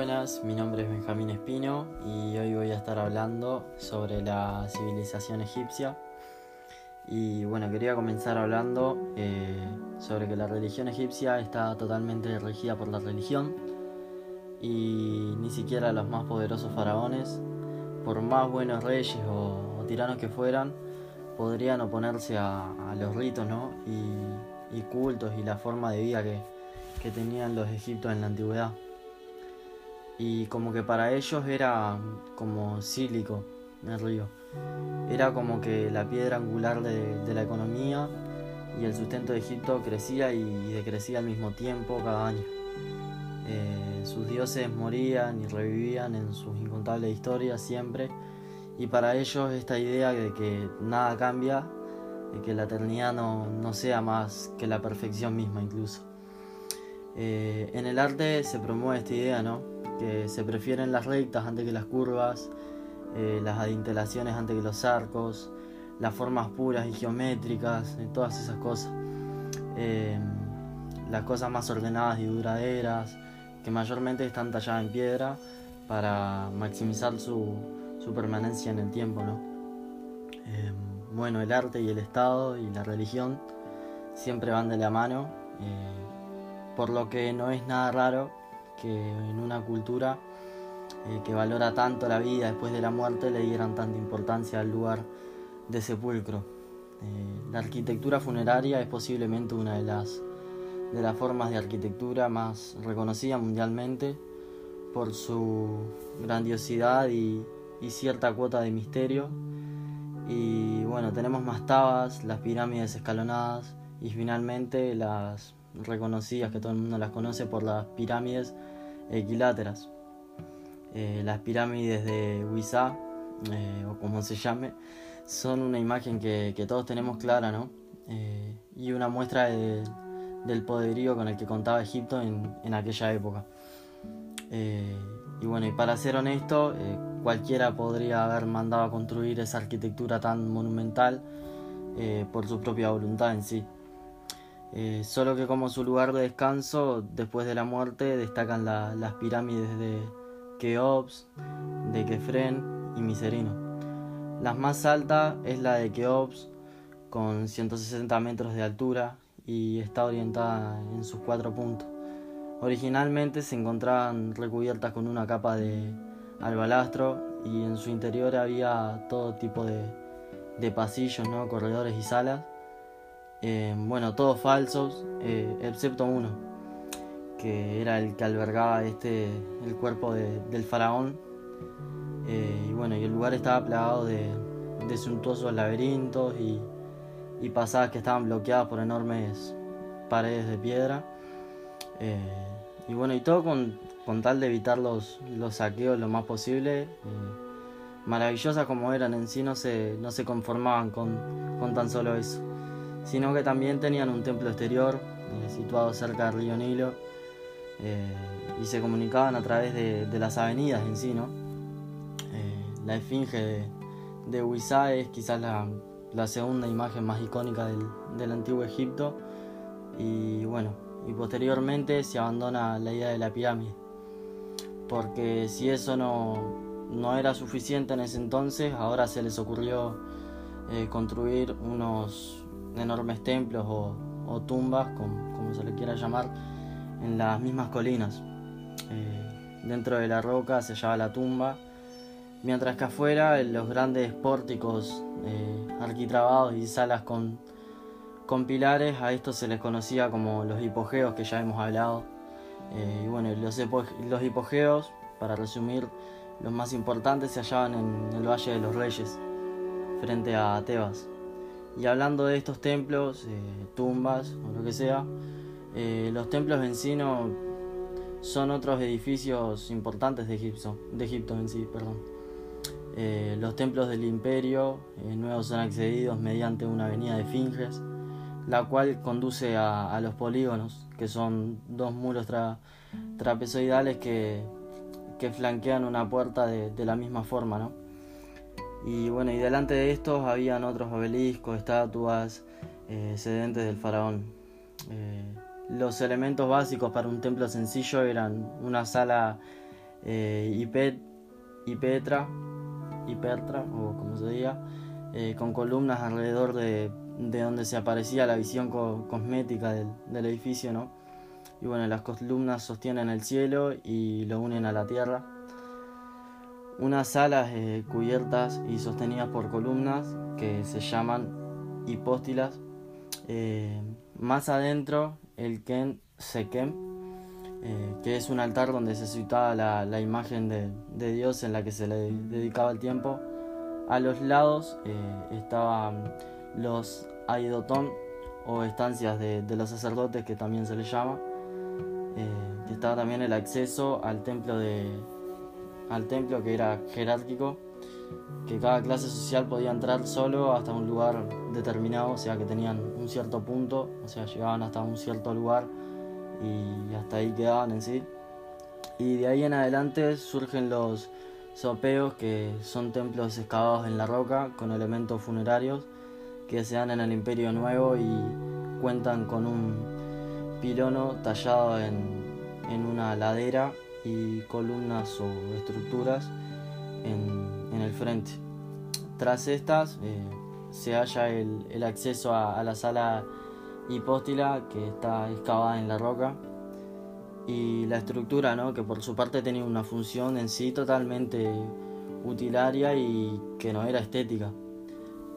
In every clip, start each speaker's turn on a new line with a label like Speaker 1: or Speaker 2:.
Speaker 1: Buenas, mi nombre es Benjamín Espino y hoy voy a estar hablando sobre la civilización egipcia. Y bueno, quería comenzar hablando eh, sobre que la religión egipcia está totalmente regida por la religión y ni siquiera los más poderosos faraones, por más buenos reyes o, tiranos que fueran, podrían oponerse a, los ritos y, cultos y la forma de vida que, que tenían los egipcios en la antigüedad y como que para ellos era como sílico el río. Era como que la piedra angular de, la economía y el sustento de Egipto crecía y, decrecía al mismo tiempo cada año. Eh, sus dioses morían y revivían en sus incontables historias siempre y para ellos esta idea de que nada cambia, de que la eternidad no, no sea más que la perfección misma incluso. Eh, en el arte se promueve esta idea, ¿no? que se prefieren las rectas antes que las curvas, eh, las adintelaciones antes que los arcos, las formas puras y geométricas, eh, todas esas cosas. Em, las cosas más ordenadas y duraderas, que mayormente están talladas en piedra para maximizar su, permanencia en el tiempo. ¿no? Bueno, el arte y el Estado y la religión siempre van de la mano, eh, por lo que no es nada raro que en una cultura eh, que valora tanto la vida después de la muerte le dieran tanta importancia al lugar de sepulcro. Eh, la arquitectura funeraria es posiblemente una de las, de las formas de arquitectura más reconocida mundialmente por su grandiosidad y, y cierta cuota de misterio. Y bueno, tenemos más tabas, las pirámides escalonadas y finalmente las reconocidas que todo el mundo las conoce por las pirámides equiláteras. Eh, las pirámides de Huizá, eh, o como se llame, son una imagen que, todos tenemos clara, ¿no? Eh, y una muestra del poderío con el que contaba Egipto en, aquella época. y bueno, y para ser honesto, cualquiera podría haber mandado a construir esa arquitectura tan monumental por su propia voluntad en sí. Eh, solo que como su lugar de descanso después de la muerte destacan las pirámides de Keops, de Kefren y Miserino. La más alta es la de Keops con 160 metros de altura y está orientada en sus cuatro puntos. Originalmente se encontraban recubiertas con una capa de albalastro y en su interior había todo tipo de, de pasillos, ¿no? corredores y salas eh, bueno, todos falsos, eh, excepto uno, que era el que albergaba este, el cuerpo del faraón. Eh, y bueno, y el lugar estaba plagado de, de suntuosos laberintos y, y, pasadas que estaban bloqueadas por enormes paredes de piedra. y bueno, y todo con, con, tal de evitar los, los saqueos lo más posible. maravillosas como eran en sí, no se, no se conformaban con, con tan solo eso sino que también tenían un templo exterior eh, situado cerca del río Nilo eh, y se comunicaban a través de, las avenidas en sí. ¿no? Eh, la esfinge de, de es quizás la, segunda imagen más icónica del, antiguo Egipto y bueno, y posteriormente se abandona la idea de la pirámide, porque si eso no, no era suficiente en ese entonces, ahora se les ocurrió construir unos enormes templos o, tumbas, como, se le quiera llamar, en las mismas colinas. Eh, dentro de la roca se hallaba la tumba, mientras que afuera en los grandes pórticos eh, arquitrabados y salas con, pilares, a estos se les conocía como los hipogeos que ya hemos hablado. Eh, y bueno, los, los hipogeos, para resumir, los más importantes se hallaban en el Valle de los Reyes, frente a Tebas. Y hablando de estos templos, eh, tumbas o lo que sea, eh, los templos sí son otros edificios importantes de Egipto, de Egipto en sí, perdón. Eh, los templos del imperio nuevos son accedidos mediante una avenida de Finges, la cual conduce a, los polígonos, que son dos muros trapezoidales que, que, flanquean una puerta de, de la misma forma, ¿no? Y bueno, y delante de estos habían otros obeliscos, estatuas, eh, sedentes del faraón. Eh, los elementos básicos para un templo sencillo eran una sala eh, y, Petra, y Petra, o como se diga, eh, con columnas alrededor de, donde se aparecía la visión cosmética del, del, edificio, ¿no? Y bueno, las columnas sostienen el cielo y lo unen a la tierra. Unas salas eh, cubiertas y sostenidas por columnas que se llaman hipóstilas. más adentro, el Ken Sekem eh, que es un altar donde se situaba la, imagen de, Dios en la que se le dedicaba el tiempo. A los lados eh, estaban los aidotón o estancias de, los sacerdotes que también se les llama. Eh, estaba también el acceso al templo de al templo que era jerárquico que cada clase social podía entrar solo hasta un lugar determinado, o sea que tenían un cierto punto, o sea llegaban hasta un cierto lugar y hasta ahí quedaban en sí. Y de ahí en adelante surgen los sopeos, que son templos excavados en la roca con elementos funerarios que se dan en el Imperio Nuevo y cuentan con un pilono tallado en, una ladera y columnas o estructuras en, el frente. Tras estas eh, se halla el, acceso a la sala hipóstila que está excavada en la roca y la estructura ¿no? que por su parte tenía una función en sí totalmente utilaria y que no era estética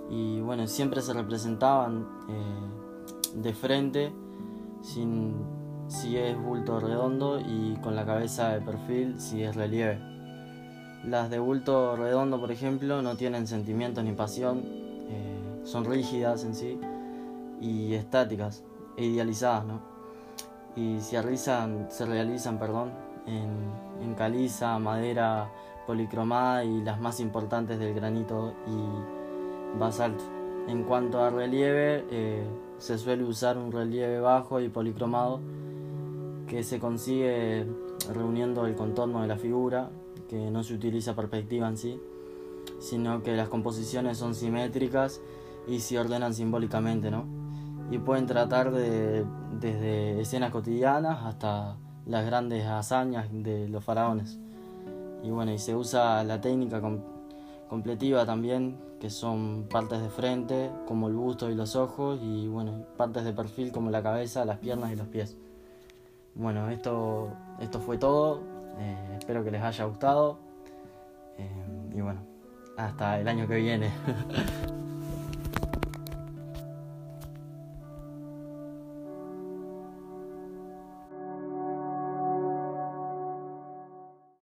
Speaker 1: y bueno siempre se representaban eh, de frente sin si es bulto redondo y con la cabeza de perfil si es relieve las de bulto redondo por ejemplo no tienen sentimientos ni pasión eh, son rígidas en sí y estáticas e idealizadas, ¿no? Y se realizan, se realizan perdón, en, caliza, madera policromada y las más importantes del granito y basalto. En cuanto a relieve, eh, se suele usar un relieve bajo y policromado que se consigue reuniendo el contorno de la figura, que no se utiliza perspectiva en sí, sino que las composiciones son simétricas y se ordenan simbólicamente, ¿no? y pueden tratar de, desde escenas cotidianas hasta las grandes hazañas de los faraones. Y bueno, y se usa la técnica completiva también, que son partes de frente, como el busto y los ojos, y bueno, partes de perfil como la cabeza, las piernas y los pies. Bueno, esto, esto fue todo. Eh, espero que les haya gustado. Eh, y bueno, hasta el año que viene.